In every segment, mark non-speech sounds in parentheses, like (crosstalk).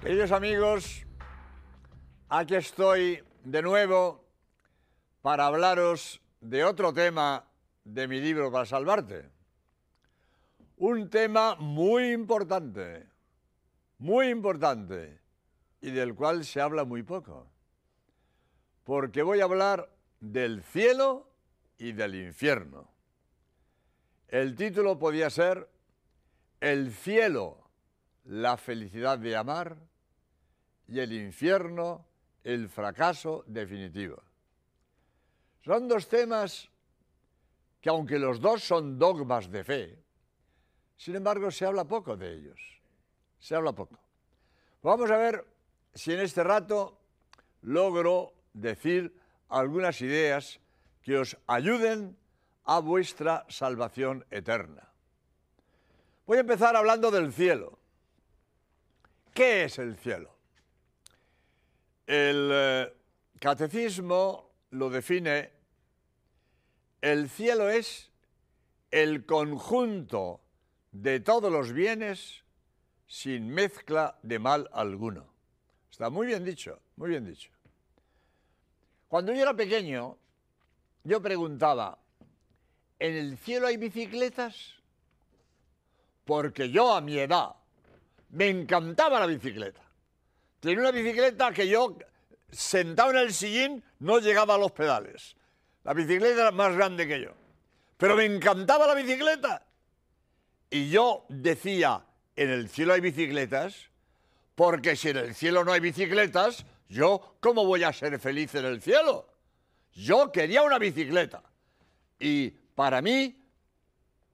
Queridos amigos, aquí estoy de nuevo para hablaros de otro tema de mi libro para salvarte. Un tema muy importante, muy importante, y del cual se habla muy poco. Porque voy a hablar del cielo y del infierno. El título podía ser El cielo, la felicidad de amar, y el infierno, el fracaso definitivo. Son dos temas que aunque los dos son dogmas de fe, sin embargo se habla poco de ellos. Se habla poco. Vamos a ver si en este rato logro decir algunas ideas que os ayuden a vuestra salvación eterna. Voy a empezar hablando del cielo. ¿Qué es el cielo? El eh, catecismo lo define, el cielo es el conjunto de todos los bienes sin mezcla de mal alguno. Está muy bien dicho, muy bien dicho. Cuando yo era pequeño, yo preguntaba, ¿en el cielo hay bicicletas? Porque yo a mi edad me encantaba la bicicleta. Tenía una bicicleta que yo, sentado en el sillín, no llegaba a los pedales. La bicicleta era más grande que yo. Pero me encantaba la bicicleta. Y yo decía, en el cielo hay bicicletas, porque si en el cielo no hay bicicletas, yo, ¿cómo voy a ser feliz en el cielo? Yo quería una bicicleta. Y para mí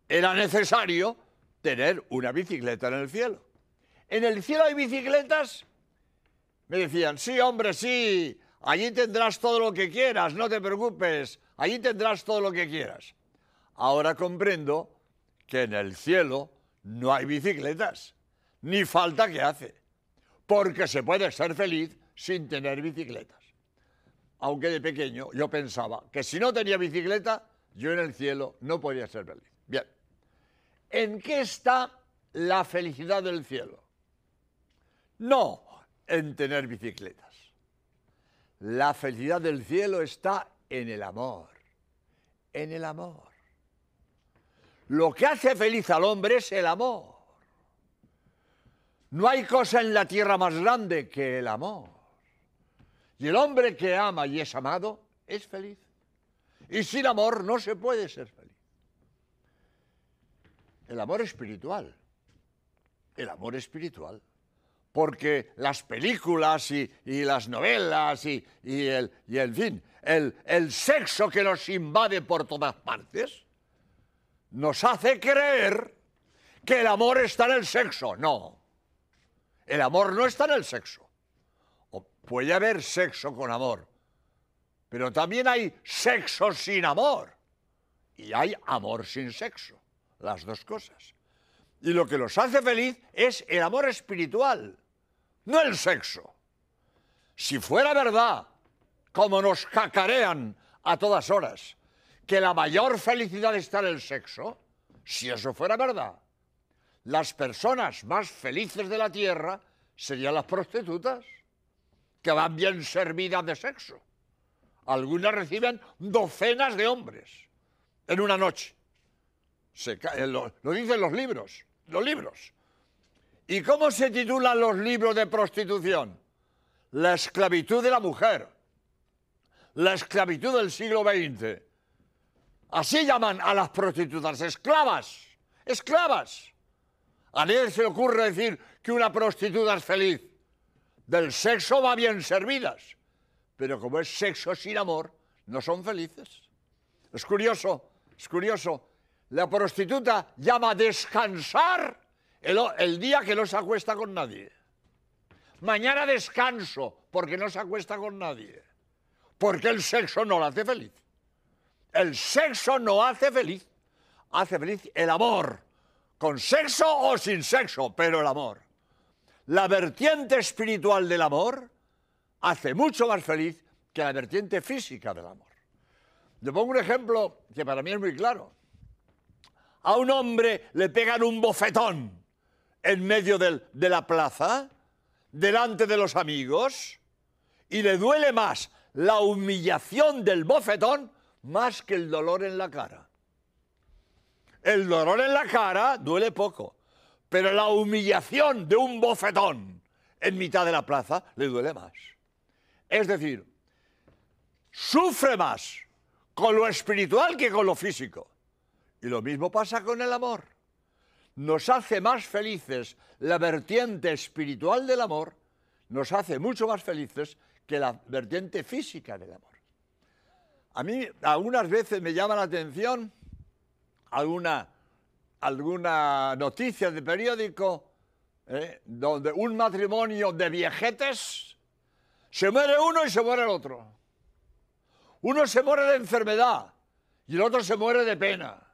era necesario tener una bicicleta en el cielo. En el cielo hay bicicletas me decían, sí, hombre, sí, allí tendrás todo lo que quieras, no te preocupes, allí tendrás todo lo que quieras. Ahora comprendo que en el cielo no hay bicicletas, ni falta que hace, porque se puede ser feliz sin tener bicicletas. Aunque de pequeño yo pensaba que si no tenía bicicleta, yo en el cielo no podía ser feliz. Bien, ¿en qué está la felicidad del cielo? No en tener bicicletas. La felicidad del cielo está en el amor, en el amor. Lo que hace feliz al hombre es el amor. No hay cosa en la tierra más grande que el amor. Y el hombre que ama y es amado es feliz. Y sin amor no se puede ser feliz. El amor espiritual. El amor espiritual porque las películas y, las novelas y, el, fin, el, el sexo que nos invade por todas partes, nos hace creer que el amor está en el sexo. No, el amor no está en el sexo. O puede haber sexo con amor, pero también hay sexo sin amor y hay amor sin sexo, las dos cosas. Y lo que nos hace feliz es el amor espiritual no el sexo. Si fuera verdad, como nos cacarean a todas horas, que la mayor felicidad está en el sexo, si eso fuera verdad, las personas más felices de la tierra serían las prostitutas, que van bien servidas de sexo. Algunas reciben docenas de hombres en una noche. lo, lo dicen los libros, los libros. ¿Y cómo se titulan los libros de prostitución? La esclavitud de la mujer, la esclavitud del siglo XX. Así llaman a las prostitutas, esclavas, esclavas. A nadie se le ocurre decir que una prostituta es feliz. Del sexo va bien servidas, pero como es sexo sin amor, no son felices. Es curioso, es curioso. La prostituta llama descansar el, día que no se acuesta con nadie. Mañana descanso porque no se acuesta con nadie. Porque el sexo no la hace feliz. El sexo no hace feliz. Hace feliz el amor. Con sexo o sin sexo, pero el amor. La vertiente espiritual del amor hace mucho más feliz que la vertiente física del amor. Le pongo un ejemplo que para mí es muy claro. A un hombre le pegan un bofetón en medio de la plaza, delante de los amigos y le duele más la humillación del bofetón más que el dolor en la cara. El dolor en la cara duele poco, pero la humillación de un bofetón en mitad de la plaza le duele más. Es decir, sufre más con lo espiritual que con lo físico. Y lo mismo pasa con el amor. Nos hace más felices la vertiente espiritual del amor, nos hace mucho más felices que la vertiente física del amor. A mí algunas veces me llama la atención alguna, alguna noticia de periódico ¿eh? donde un matrimonio de viejetes se muere uno y se muere el otro. Uno se muere de enfermedad y el otro se muere de pena.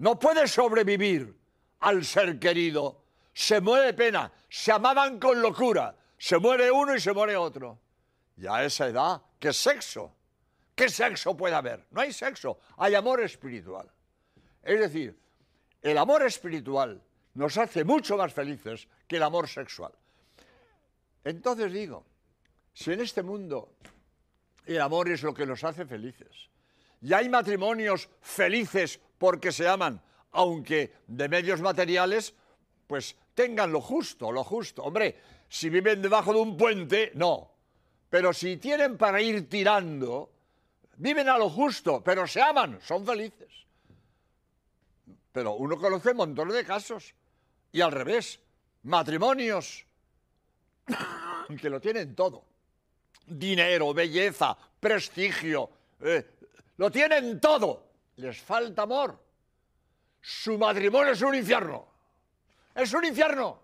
No puede sobrevivir al ser querido. Se muere de pena. Se amaban con locura. Se muere uno y se muere otro. Y a esa edad, ¿qué sexo? ¿Qué sexo puede haber? No hay sexo, hay amor espiritual. Es decir, el amor espiritual nos hace mucho más felices que el amor sexual. Entonces digo, si en este mundo el amor es lo que nos hace felices, y hay matrimonios felices porque se aman, aunque de medios materiales, pues tengan lo justo, lo justo. Hombre, si viven debajo de un puente, no. Pero si tienen para ir tirando, viven a lo justo, pero se aman, son felices. Pero uno conoce montones de casos y al revés, matrimonios (laughs) que lo tienen todo. Dinero, belleza, prestigio, eh, lo tienen todo. Les falta amor. Su matrimonio es un infierno. Es un infierno.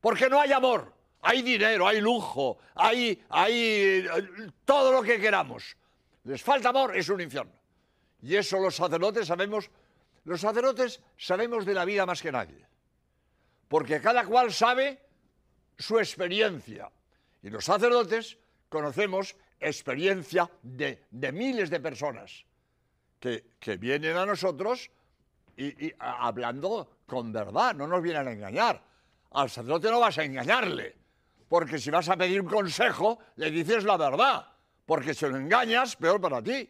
Porque no hay amor. Hay dinero, hay lujo, hay, hay eh, todo lo que queramos. Les falta amor, es un infierno. Y eso los sacerdotes sabemos, los sacerdotes sabemos de la vida más que nadie porque cada cual sabe su experiencia. Y los sacerdotes conocemos experiencia de, miles de personas que, vienen a nosotros y, hablando con verdad, no nos vienen a engañar. Al sacerdote no vas a engañarle, porque si vas a pedir un consejo, le dices la verdad, porque si lo engañas, peor para ti.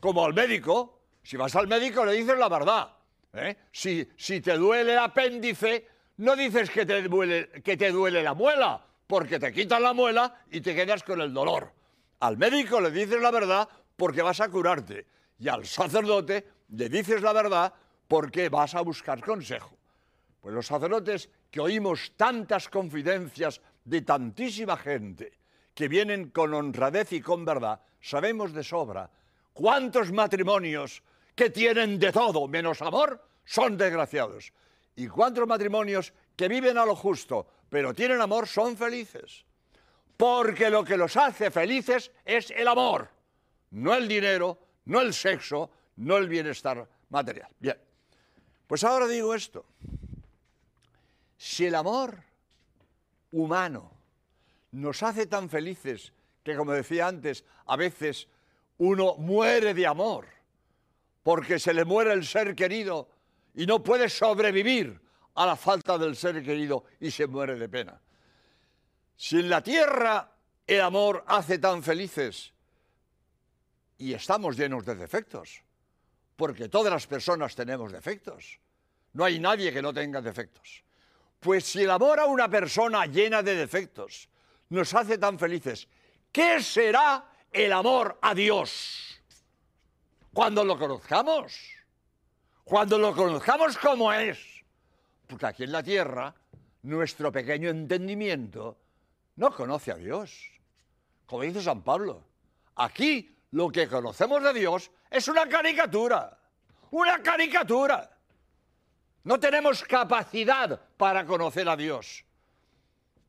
Como al médico, si vas al médico le dices la verdad. ¿eh? Si, si te duele el apéndice, no dices que te, duele, que te duele la muela, porque te quitan la muela y te quedas con el dolor. Al médico le dices la verdad porque vas a curarte. Y al sacerdote le dices la verdad porque vas a buscar consejo. Pues los sacerdotes que oímos tantas confidencias de tantísima gente que vienen con honradez y con verdad, sabemos de sobra cuántos matrimonios que tienen de todo menos amor son desgraciados y cuántos matrimonios que viven a lo justo, pero tienen amor, son felices. Porque lo que los hace felices es el amor, no el dinero, no el sexo, no el bienestar material. Bien, pues ahora digo esto. Si el amor humano nos hace tan felices que, como decía antes, a veces uno muere de amor porque se le muere el ser querido y no puede sobrevivir a la falta del ser querido y se muere de pena. Si en la tierra el amor hace tan felices y estamos llenos de defectos, porque todas las personas tenemos defectos, no hay nadie que no tenga defectos. Pues si el amor a una persona llena de defectos nos hace tan felices, ¿qué será el amor a Dios? Cuando lo conozcamos. Cuando lo conozcamos como es, porque aquí en la tierra nuestro pequeño entendimiento no conoce a Dios. Como dice San Pablo, aquí lo que conocemos de Dios es una caricatura, una caricatura. No tenemos capacidad para conocer a Dios.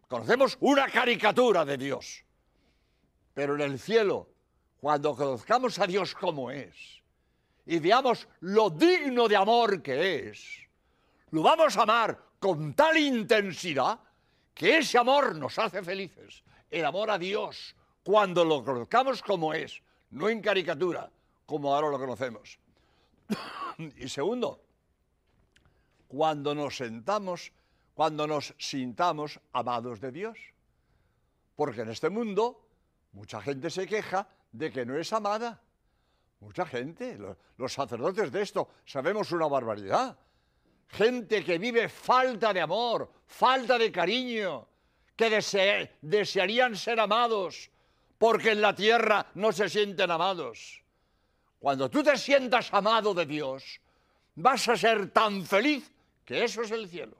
Conocemos una caricatura de Dios. Pero en el cielo, cuando conozcamos a Dios como es, y veamos lo digno de amor que es, lo vamos a amar con tal intensidad que ese amor nos hace felices. El amor a Dios, cuando lo conozcamos como es, no en caricatura, como ahora lo conocemos. y segundo, cuando nos sentamos, cuando nos sintamos amados de Dios. Porque en este mundo mucha gente se queja de que no es amada. Mucha gente, los, sacerdotes de esto, sabemos una barbaridad. Gente que vive falta de amor, falta de cariño, que desearían ser amados, porque en la tierra no se sienten amados. Cuando tú te sientas amado de Dios, vas a ser tan feliz que eso es el cielo.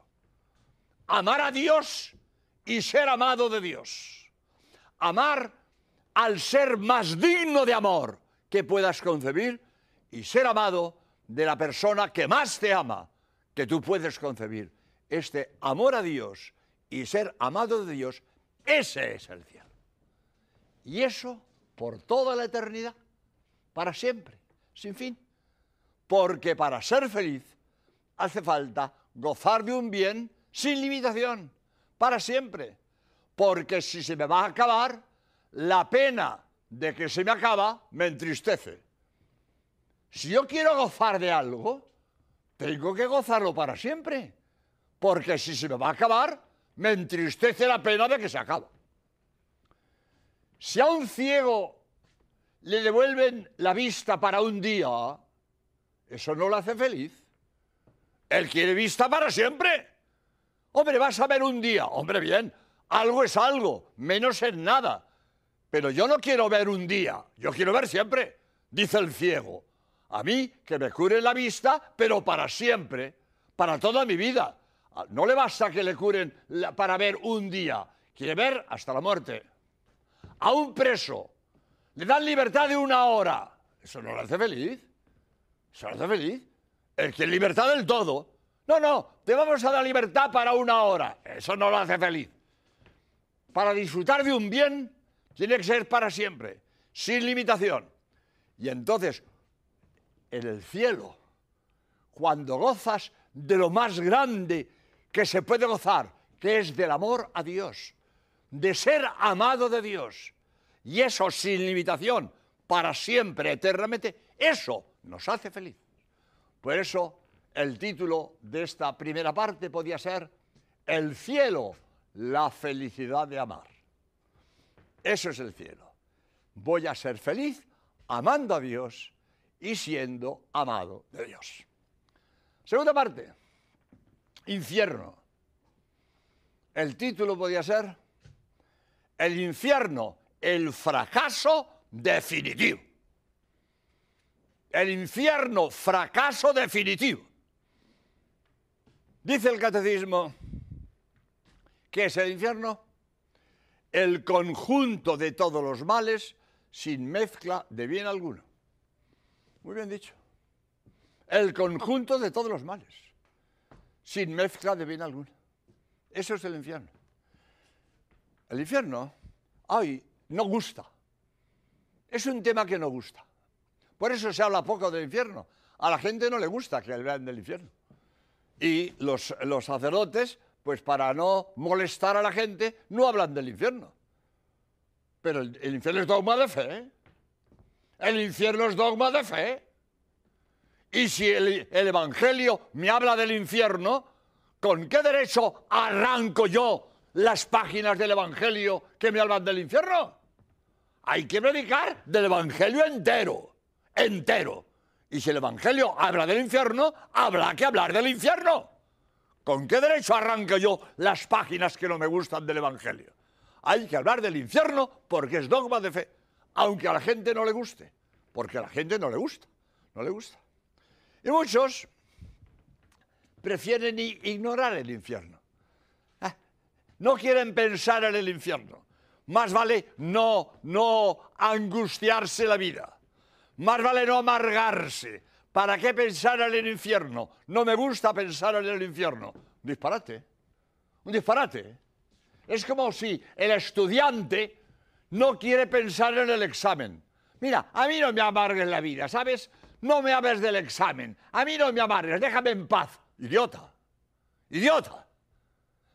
Amar a Dios y ser amado de Dios. Amar al ser más digno de amor que puedas concebir y ser amado de la persona que más te ama que tú puedes concebir. Este amor a Dios y ser amado de Dios, ese es el cielo. Y eso por toda la eternidad, para siempre, sin fin. Porque para ser feliz hace falta gozar de un bien sin limitación, para siempre. Porque si se me va a acabar, la pena de que se me acaba me entristece. Si yo quiero gozar de algo, tengo que gozarlo para siempre. Porque si se me va a acabar, me entristece la pena de que se acaba. Si a un ciego le devuelven la vista para un día, eso no lo hace feliz. Él quiere vista para siempre. Hombre, vas a ver un día. Hombre, bien, algo es algo, menos es nada. Pero yo no quiero ver un día, yo quiero ver siempre, dice el ciego. A mí que me cure la vista, pero para siempre, para toda mi vida. Ah, no le basta que le curen para ver un día, quiere ver hasta la muerte a un preso, le dan libertad de una hora, eso no lo hace feliz. Eso lo hace feliz. El que libertad del todo. No, no, te vamos a dar libertad para una hora. Eso no lo hace feliz. Para disfrutar de un bien, tiene que ser para siempre, sin limitación. Y entonces, en el cielo, cuando gozas de lo más grande que se puede gozar, que es del amor a Dios, de ser amado de Dios, y eso sin limitación, para siempre, eternamente, eso nos hace feliz. Por eso el título de esta primera parte podía ser El cielo, la felicidad de amar. Eso es el cielo. Voy a ser feliz amando a Dios y siendo amado de Dios. Segunda parte, infierno. El título podía ser el infierno, el fracaso definitivo. El infierno, fracaso definitivo. Dice el catecismo, ¿qué es el infierno? El conjunto de todos los males sin mezcla de bien alguno. Muy bien dicho. El conjunto de todos los males, sin mezcla de bien alguno. Eso es el infierno. El infierno, ay, no gusta. Es un tema que no gusta. Por eso se habla poco del infierno. A la gente no le gusta que hablen del infierno. Y los, sacerdotes, pues para no molestar a la gente, no hablan del infierno. Pero el, infierno es dogma de fe. El infierno es dogma de fe. Y si el, el, Evangelio me habla del infierno, ¿con qué derecho arranco yo las páginas del Evangelio que me hablan del infierno. Hay que predicar del Evangelio entero, entero. Y si el Evangelio habla del infierno, habrá que hablar del infierno. ¿Con qué derecho arranco yo las páginas que no me gustan del Evangelio? Hay que hablar del infierno porque es dogma de fe, aunque a la gente no le guste, porque a la gente no le gusta, no le gusta. Y muchos prefieren ignorar el infierno no quieren pensar en el infierno. Más vale no, no angustiarse la vida. Más vale no amargarse. ¿Para qué pensar en el infierno? No me gusta pensar en el infierno. Un disparate. Un disparate. Es como si el estudiante no quiere pensar en el examen. Mira, a mí no me amargues la vida, ¿sabes? No me hables del examen. A mí no me amargues, déjame en paz. Idiota. Idiota.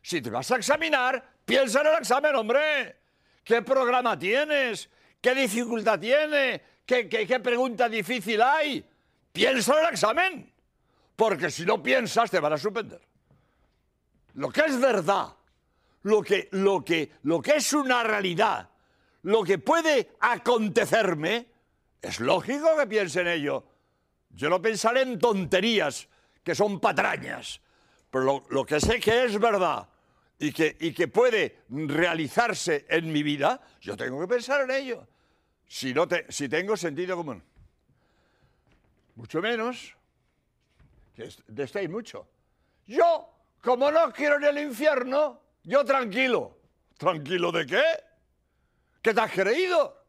Si te vas a examinar, piensa en el examen, hombre. ¿Qué programa tienes? ¿Qué dificultad tiene? ¿Qué, pregunta difícil hay? Piensa en el examen. Porque si no piensas, te van a suspender. lo que es verdad, lo que, lo que, lo que es una realidad, lo que puede acontecerme, es lógico que piense en ello. Yo no pensaré en tonterías que son patrañas, pero lo, que sé que es verdad y que, y que puede realizarse en mi vida, yo tengo que pensar en ello. Si, no te, si tengo sentido común. Mucho menos, que estéis mucho. Yo, como no quiero en el infierno, yo tranquilo. ¿Tranquilo de qué? ¿Qué te has creído?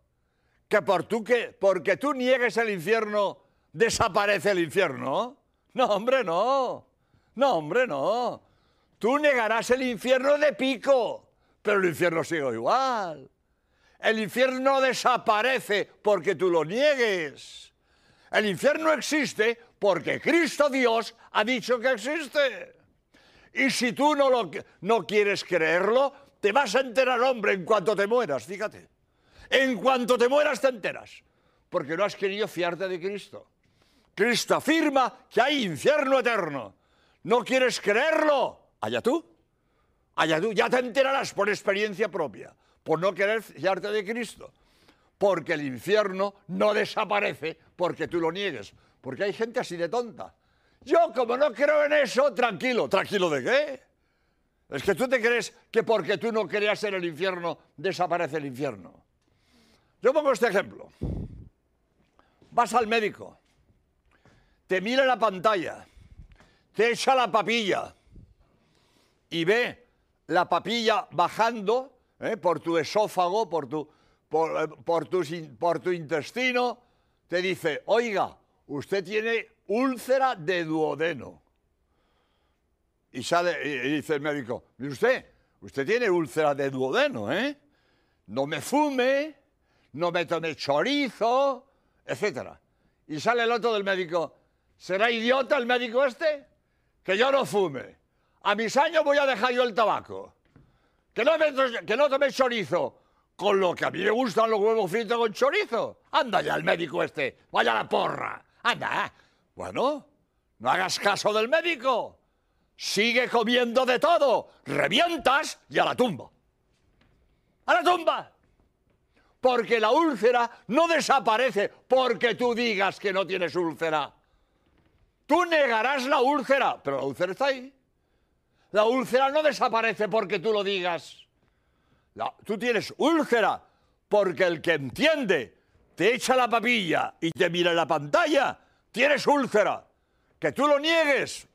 ¿Que, por tú que porque tú niegues el infierno, desaparece el infierno? No, hombre, no. No, hombre, no. Tú negarás el infierno de pico, pero el infierno sigue igual. El infierno desaparece porque tú lo niegues. El infierno existe porque Cristo Dios ha dicho que existe. Y si tú no, lo, no quieres creerlo, te vas a enterar, hombre, en cuanto te mueras, fíjate. En cuanto te mueras te enteras, porque no has querido fiarte de Cristo. Cristo afirma que hay infierno eterno. ¿No quieres creerlo? Allá tú. Allá tú. Ya te enterarás por experiencia propia, por no querer fiarte de Cristo. Porque el infierno no desaparece porque tú lo niegues. Porque hay gente así de tonta. Yo, como no creo en eso, tranquilo. ¿Tranquilo de qué? Es que tú te crees que porque tú no creas en el infierno, desaparece el infierno. Yo pongo este ejemplo. Vas al médico, te mira la pantalla, te echa la papilla y ve la papilla bajando ¿eh? por tu esófago, por tu, por, eh, tu, por tu intestino, te dice, oiga, usted tiene úlcera de duodeno. Y sale y dice el médico, mire usted, usted tiene úlcera de duodeno, ¿eh? No me fume, no me tome chorizo, etc. Y sale el otro del médico, ¿será idiota el médico este? Que yo no fume. A mis años voy a dejar yo el tabaco. Que no, que no tome chorizo. Con lo que a mí me gustan los huevos fritos con chorizo. Anda ya el médico este, vaya la porra. Anda, bueno, no hagas caso del médico. Sigue comiendo de todo. Revientas y a la tumba. A la tumba. Porque la úlcera no desaparece porque tú digas que no tienes úlcera. Tú negarás la úlcera, pero la úlcera está ahí. La úlcera no desaparece porque tú lo digas. tú tienes úlcera porque el que entiende te echa la papilla y te mira en la pantalla tienes úlcera, que tú lo niegues,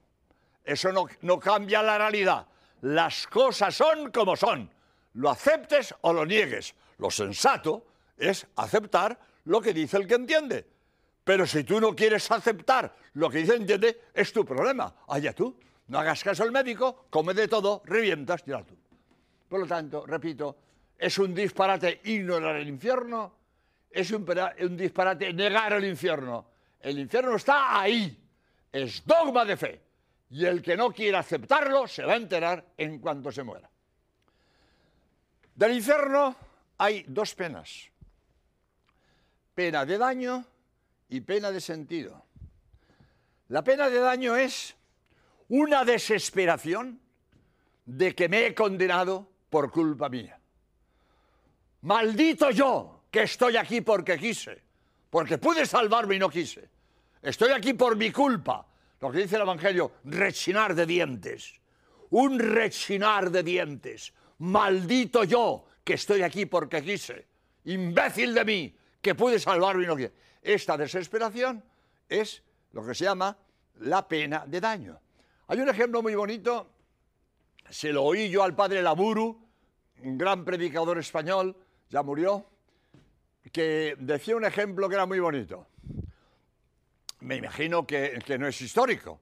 eso no, no cambia la realidad. Las cosas son como son, lo aceptes o lo niegues. Lo sensato es aceptar lo que dice el que entiende. Pero si tú no quieres aceptar lo que dice el que entiende, es tu problema. Allá tú. No hagas caso al médico, come de todo, revientas, ya tú. Por lo tanto, repito, es un disparate ignorar el infierno, es un, un disparate negar el infierno. El infierno está ahí. Es dogma de fe. Y el que no quiera aceptarlo se va a enterar en cuanto se muera. Del infierno hay dos penas. Pena de daño y pena de sentido. La pena de daño es una desesperación de que me he condenado por culpa mía. Maldito yo que estoy aquí porque quise porque pude salvarme y no quise. Estoy aquí por mi culpa. Lo que dice el Evangelio, rechinar de dientes. Un rechinar de dientes. Maldito yo que estoy aquí porque quise. Imbécil de mí que pude salvarme y no quise. Esta desesperación es lo que se llama la pena de daño. Hay un ejemplo muy bonito, se lo oí yo al padre Laburu, un gran predicador español, ya murió, que decía un ejemplo que era muy bonito. Me imagino que, no es histórico.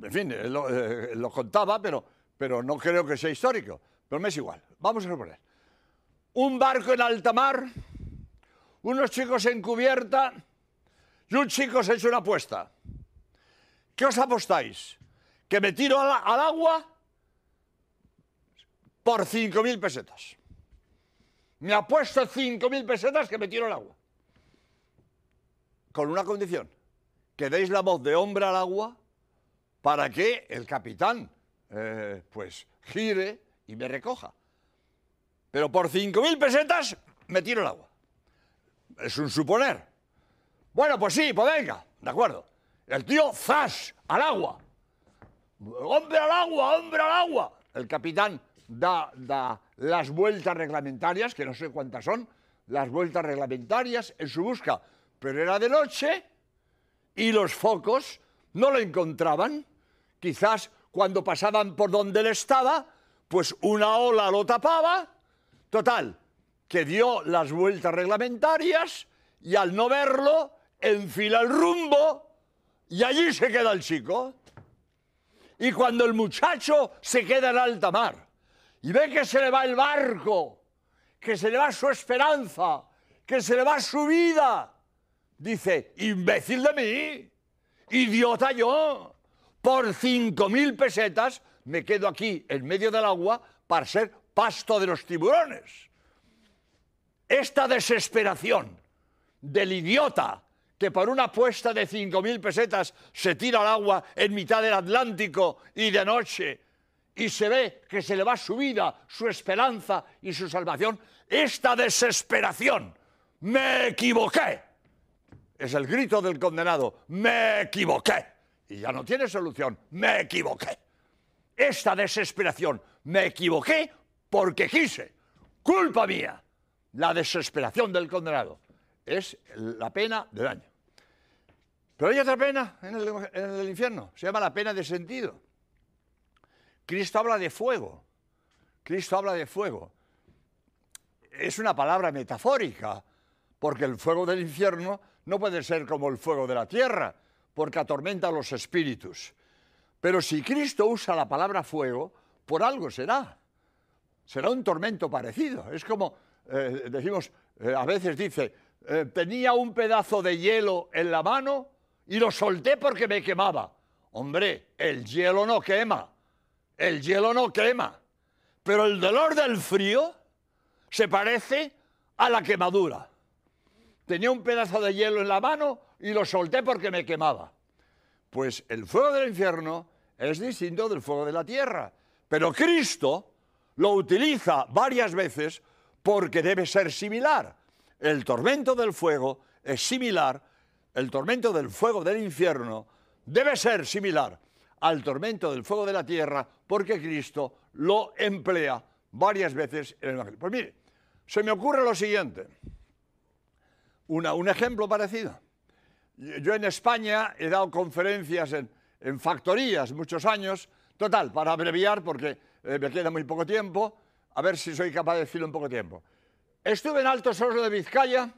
En fin, él lo, contaba, pero, pero no creo que sea histórico. Pero me es igual. Vamos a suponer. Un barco en alta mar, unos chicos en cubierta y un chico se echa una apuesta. ¿Qué os apostáis? ¿Que me tiro al, al agua por 5.000 pesetas? me apuesto 5.000 pesetas que me tiro al agua. Con una condición, que deis la voz de hombre al agua para que el capitán eh, pues gire y me recoja. Pero por 5.000 pesetas me tiro el agua. Es un suponer. Bueno, pues sí, pues venga, de acuerdo. El tío, ¡zas! al agua. ¡Hombre al agua! ¡Hombre al agua! El capitán da, da las vueltas reglamentarias, que no sé cuántas son, las vueltas reglamentarias en su busca. Pero era de noche y los focos no lo encontraban. Quizás cuando pasaban por donde él estaba, pues una ola lo tapaba. Total, que dio las vueltas reglamentarias y al no verlo, enfila el rumbo y allí se queda el chico. Y cuando el muchacho se queda en alta mar y ve que se le va el barco, que se le va su esperanza, que se le va su vida, dice, imbécil de mí, idiota yo, por cinco mil pesetas me quedo aquí en medio del agua para ser pasto de los tiburones. Esta desesperación del idiota que por una apuesta de cinco mil pesetas se tira al agua en mitad del Atlántico y de noche y se ve que se le va su vida, su esperanza y su salvación, esta desesperación, me equivoqué, es el grito del condenado, me equivoqué, y ya no tiene solución, me equivoqué. Esta desesperación, me equivoqué porque quise, culpa mía, la desesperación del condenado, es la pena del daño. Pero hay otra pena en el, infierno, se llama la pena de sentido. Cristo habla de fuego. Cristo habla de fuego. Es una palabra metafórica, porque el fuego del infierno no puede ser como el fuego de la tierra, porque atormenta a los espíritus. Pero si Cristo usa la palabra fuego, por algo será. Será un tormento parecido. Es como, eh, decimos, eh, a veces dice, eh, tenía un pedazo de hielo en la mano y lo solté porque me quemaba. Hombre, el hielo no quema. El hielo no quema, pero el dolor del frío se parece a la quemadura. Tenía un pedazo de hielo en la mano y lo solté porque me quemaba. Pues el fuego del infierno es distinto del fuego de la tierra, pero Cristo lo utiliza varias veces porque debe ser similar. El tormento del fuego es similar, el tormento del fuego del infierno debe ser similar al tormento del fuego de la tierra porque Cristo lo emplea varias veces en el Evangelio. Pues mire, se me ocurre lo siguiente, un ejemplo parecido. Yo en España he dado conferencias en, factorías muchos años, total, para abreviar porque eh, me queda muy poco tiempo, a ver si soy capaz de decirlo en poco tiempo. Estuve en Alto Soso de Vizcaya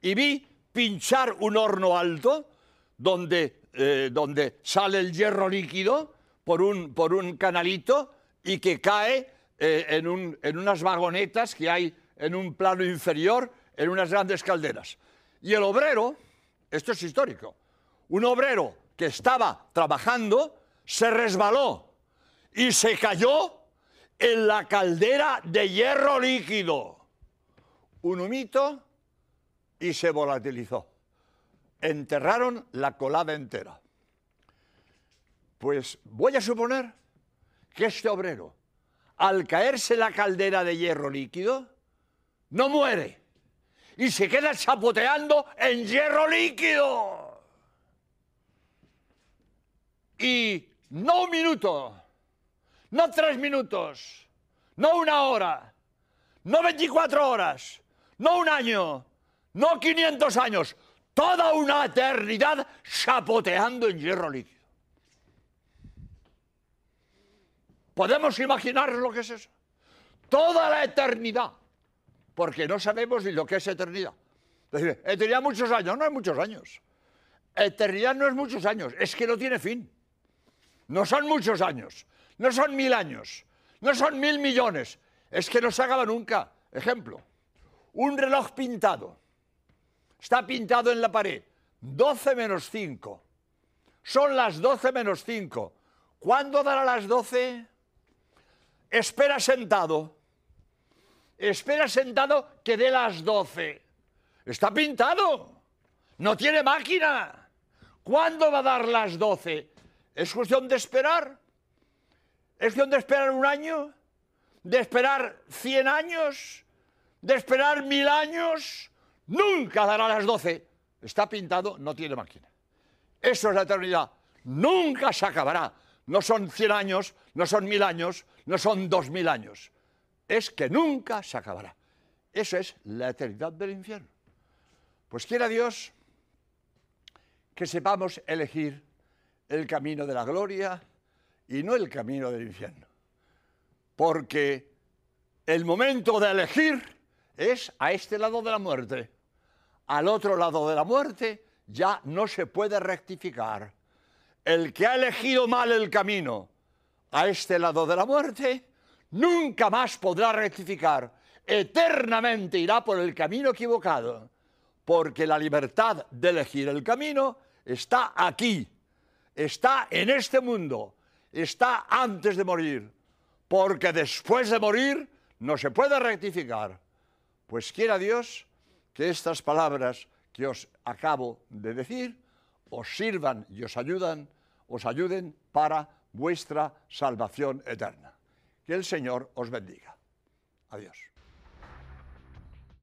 y vi pinchar un horno alto donde eh, donde sale el hierro líquido por un, por un canalito y que cae eh, en, en unas vagonetas que hay en un plano inferior, en unas grandes calderas. Y el obrero, esto es histórico, un obrero que estaba trabajando se resbaló y se cayó en la caldera de hierro líquido. Un humito y se volatilizó enterraron la colada entera. Pues voy a suponer que este obrero, al caerse la caldera de hierro líquido, no muere y se queda chapoteando en hierro líquido. Y no un minuto, no tres minutos, no una hora, no 24 horas, no un año, no 500 años, toda una eternidad chapoteando en hierro líquido. ¿Podemos imaginar lo que es eso? Toda la eternidad, porque no sabemos ni lo que es eternidad. Decir, eternidad muchos años, no es muchos años. Eternidad no es muchos años, es que no tiene fin. No son muchos años, no son mil años, no son mil millones, es que no se acaba nunca. Ejemplo, un reloj pintado Está pintado en la pared. 12 menos 5. Son las 12 menos 5. ¿Cuándo dará las 12? Espera sentado. Espera sentado que dé las 12. Está pintado. No tiene máquina. ¿Cuándo va a dar las 12? Es cuestión de esperar. ¿Es cuestión de esperar un año? ¿De esperar cien años? ¿De esperar mil años? Nunca dará las doce. Está pintado, no tiene máquina. Eso es la eternidad. Nunca se acabará. No son cien años, no son mil años, no son dos mil años. Es que nunca se acabará. Eso es la eternidad del infierno. Pues quiera Dios que sepamos elegir el camino de la gloria y no el camino del infierno. Porque el momento de elegir es a este lado de la muerte. Al otro lado de la muerte ya no se puede rectificar. El que ha elegido mal el camino a este lado de la muerte, nunca más podrá rectificar. Eternamente irá por el camino equivocado porque la libertad de elegir el camino está aquí, está en este mundo, está antes de morir, porque después de morir no se puede rectificar. Pues quiera Dios que estas palabras que os acabo de decir os sirvan y os ayudan, os ayuden para vuestra salvación eterna. Que el Señor os bendiga. Adiós.